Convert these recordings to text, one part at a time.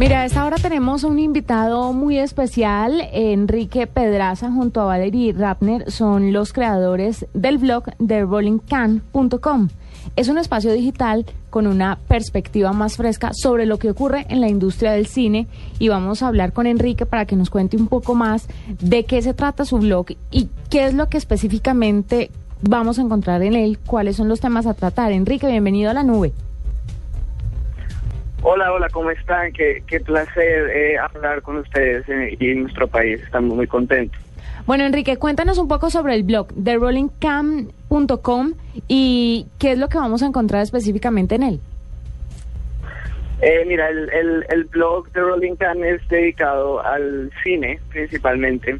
Mira, a esta hora tenemos un invitado muy especial, Enrique Pedraza junto a Valerie Rappner, son los creadores del blog de rollingcan.com. Es un espacio digital con una perspectiva más fresca sobre lo que ocurre en la industria del cine y vamos a hablar con Enrique para que nos cuente un poco más de qué se trata su blog y qué es lo que específicamente vamos a encontrar en él, cuáles son los temas a tratar. Enrique, bienvenido a la nube. Hola, hola, ¿cómo están? Qué, qué placer eh, hablar con ustedes eh, y en nuestro país. Estamos muy contentos. Bueno, Enrique, cuéntanos un poco sobre el blog de rollingcam.com y qué es lo que vamos a encontrar específicamente en él. Eh, mira, el, el, el, blog de Rolling Cam es dedicado al cine principalmente.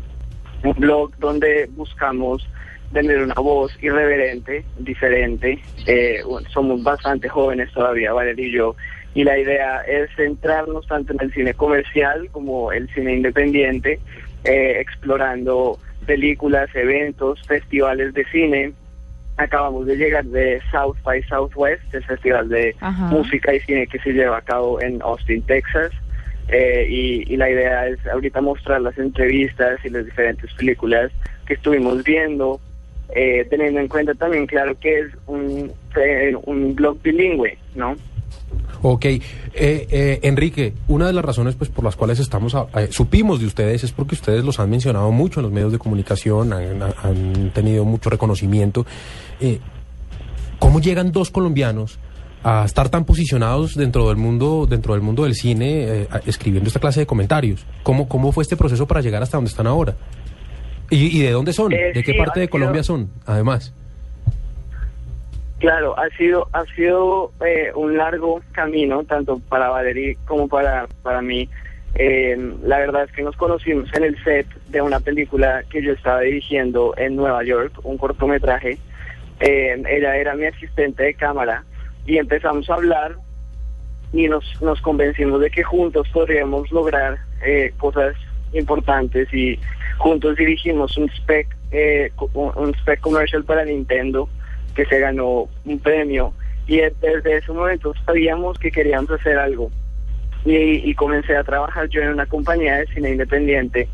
Un blog donde buscamos tener una voz irreverente, diferente. Eh, somos bastante jóvenes todavía, Valeria y yo, y la idea es centrarnos tanto en el cine comercial como el cine independiente, eh, explorando películas, eventos, festivales de cine. Acabamos de llegar de South by Southwest, el festival de música y cine que se lleva a cabo en Austin, Texas. Eh, y, y, la idea es ahorita mostrar las entrevistas y las diferentes películas que estuvimos viendo, eh, teniendo en cuenta también, claro, que es un, un blog bilingüe, ¿no? Ok, eh, eh, Enrique, una de las razones pues por las cuales estamos eh, supimos de ustedes es porque ustedes los han mencionado mucho en los medios de comunicación, han, tenido mucho reconocimiento. ¿Cómo llegan dos colombianos a estar tan posicionados dentro del mundo dentro del mundo del cine escribiendo esta clase de comentarios? ¿Cómo cómo fue este proceso para llegar hasta donde están ahora? ¿Y, de dónde son? ¿De qué parte de Colombia son? Además. Claro, ha sido ha sido eh, un largo camino tanto para Valerie como para para mí. Eh, la verdad es que nos conocimos en el set de una película que yo estaba dirigiendo en Nueva York, un cortometraje. Eh, ella era mi asistente de cámara y empezamos a hablar y nos nos convencimos de que juntos podríamos lograr cosas importantes y juntos dirigimos un spec un spec commercial para Nintendo que se ganó un premio. Y desde ese momento sabíamos que queríamos hacer algo. Y, comencé a trabajar yo en una compañía de cine independiente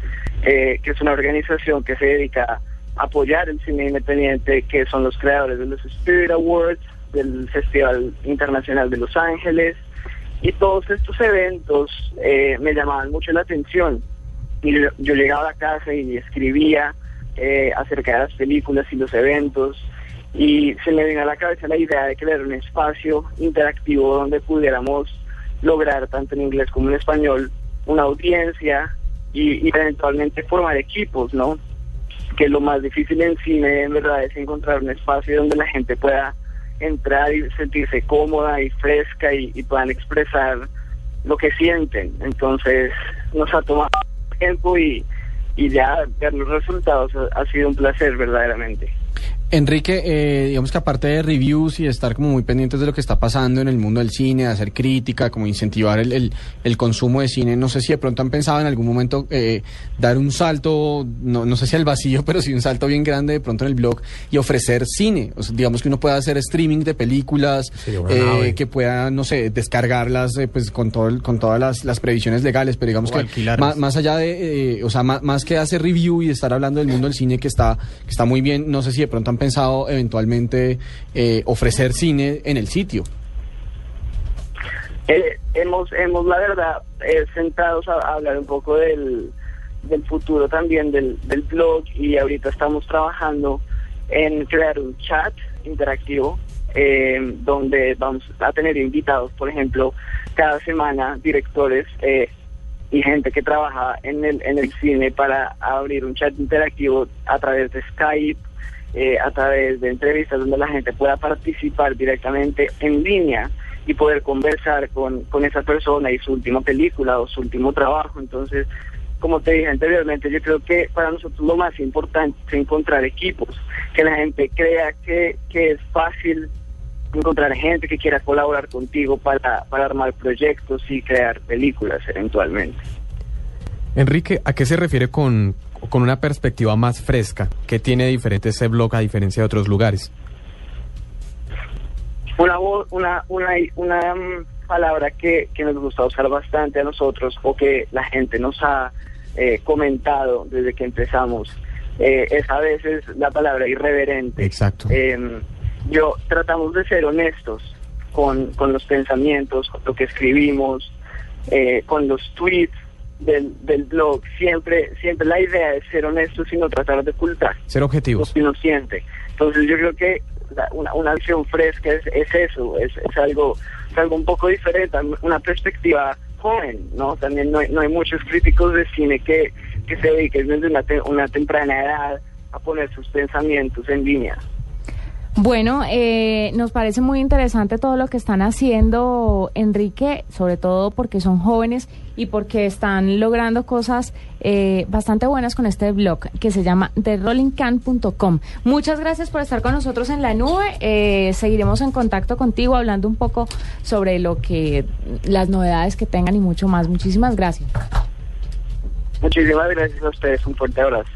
eh, que es una organización que se dedica a apoyar el cine independiente que son los creadores de los Spirit Awards del Festival Internacional de Los Ángeles. Y todos estos eventos eh, me llamaban mucho la atención. Y yo, llegaba a casa y escribía eh, acerca de las películas y los eventos y se me vino a la cabeza la idea de crear un espacio interactivo donde pudiéramos lograr, tanto en inglés como en español, una audiencia y, eventualmente formar equipos, ¿no? Que lo más difícil en cine, en verdad, es encontrar un espacio donde la gente pueda entrar y sentirse cómoda y fresca y, puedan expresar lo que sienten. Entonces, nos ha tomado tiempo y, y ya ver los resultados ha sido un placer verdaderamente. Enrique, eh, digamos que aparte de reviews y de estar como muy pendientes de lo que está pasando en el mundo del cine, de hacer crítica, como incentivar el, el, consumo de cine, no sé si de pronto han pensado en algún momento eh, dar un salto, no, no sé si al vacío, pero sí un salto bien grande de pronto en el blog y ofrecer cine. O sea, digamos que uno pueda hacer streaming de películas, eh, que pueda, no sé, descargarlas eh, pues con todo con todas las, las, previsiones legales, pero digamos que más, más, allá de, o sea, más, más, que hacer review y estar hablando del mundo del cine que está, que está muy bien, no sé si de pronto han pensado eventualmente eh, ofrecer cine en el sitio? Eh, hemos, hemos, la verdad, eh, sentados a, hablar un poco del, del futuro también del, del blog y ahorita estamos trabajando en crear un chat interactivo eh, donde vamos a tener invitados, por ejemplo, cada semana directores eh, y gente que trabaja en el, en el cine para abrir un chat interactivo a través de Skype eh, a través de entrevistas donde la gente pueda participar directamente en línea y poder conversar con, con esa persona y su última película o su último trabajo. Entonces, como te dije anteriormente, yo creo que para nosotros lo más importante es encontrar equipos, que la gente crea que, que es fácil encontrar gente que quiera colaborar contigo para, para armar proyectos y crear películas eventualmente. Enrique, ¿a qué se refiere con con una perspectiva más fresca? que tiene diferente ese blog a diferencia de otros lugares? Una, una, una, una, mm, palabra que, que nos gusta usar bastante a nosotros o que la gente nos ha eh, comentado desde que empezamos eh, es a veces la palabra irreverente. Exacto. Em, yo tratamos de ser honestos con, con los pensamientos, con lo que escribimos, eh, con los tweets del, del blog. Siempre, siempre la idea es ser honestos y no tratar de ocultar Ser lo objetivos. que uno siente. Entonces yo creo que la- una, una acción fresca es, es eso, es, es algo es algo un poco diferente, una perspectiva joven, ¿no? También no hay, no hay muchos críticos de cine que, que se dediquen desde una, te- una temprana edad a poner sus pensamientos en línea. Bueno, eh, nos parece muy interesante todo lo que están haciendo, Enrique, sobre todo porque son jóvenes y porque están logrando cosas eh, bastante buenas con este blog que se llama TheRollingCan.com. Muchas gracias por estar con nosotros en la nube. Eh, seguiremos en contacto contigo hablando un poco sobre lo que las novedades que tengan y mucho más. Muchísimas gracias. Muchísimas gracias a ustedes, un fuerte abrazo.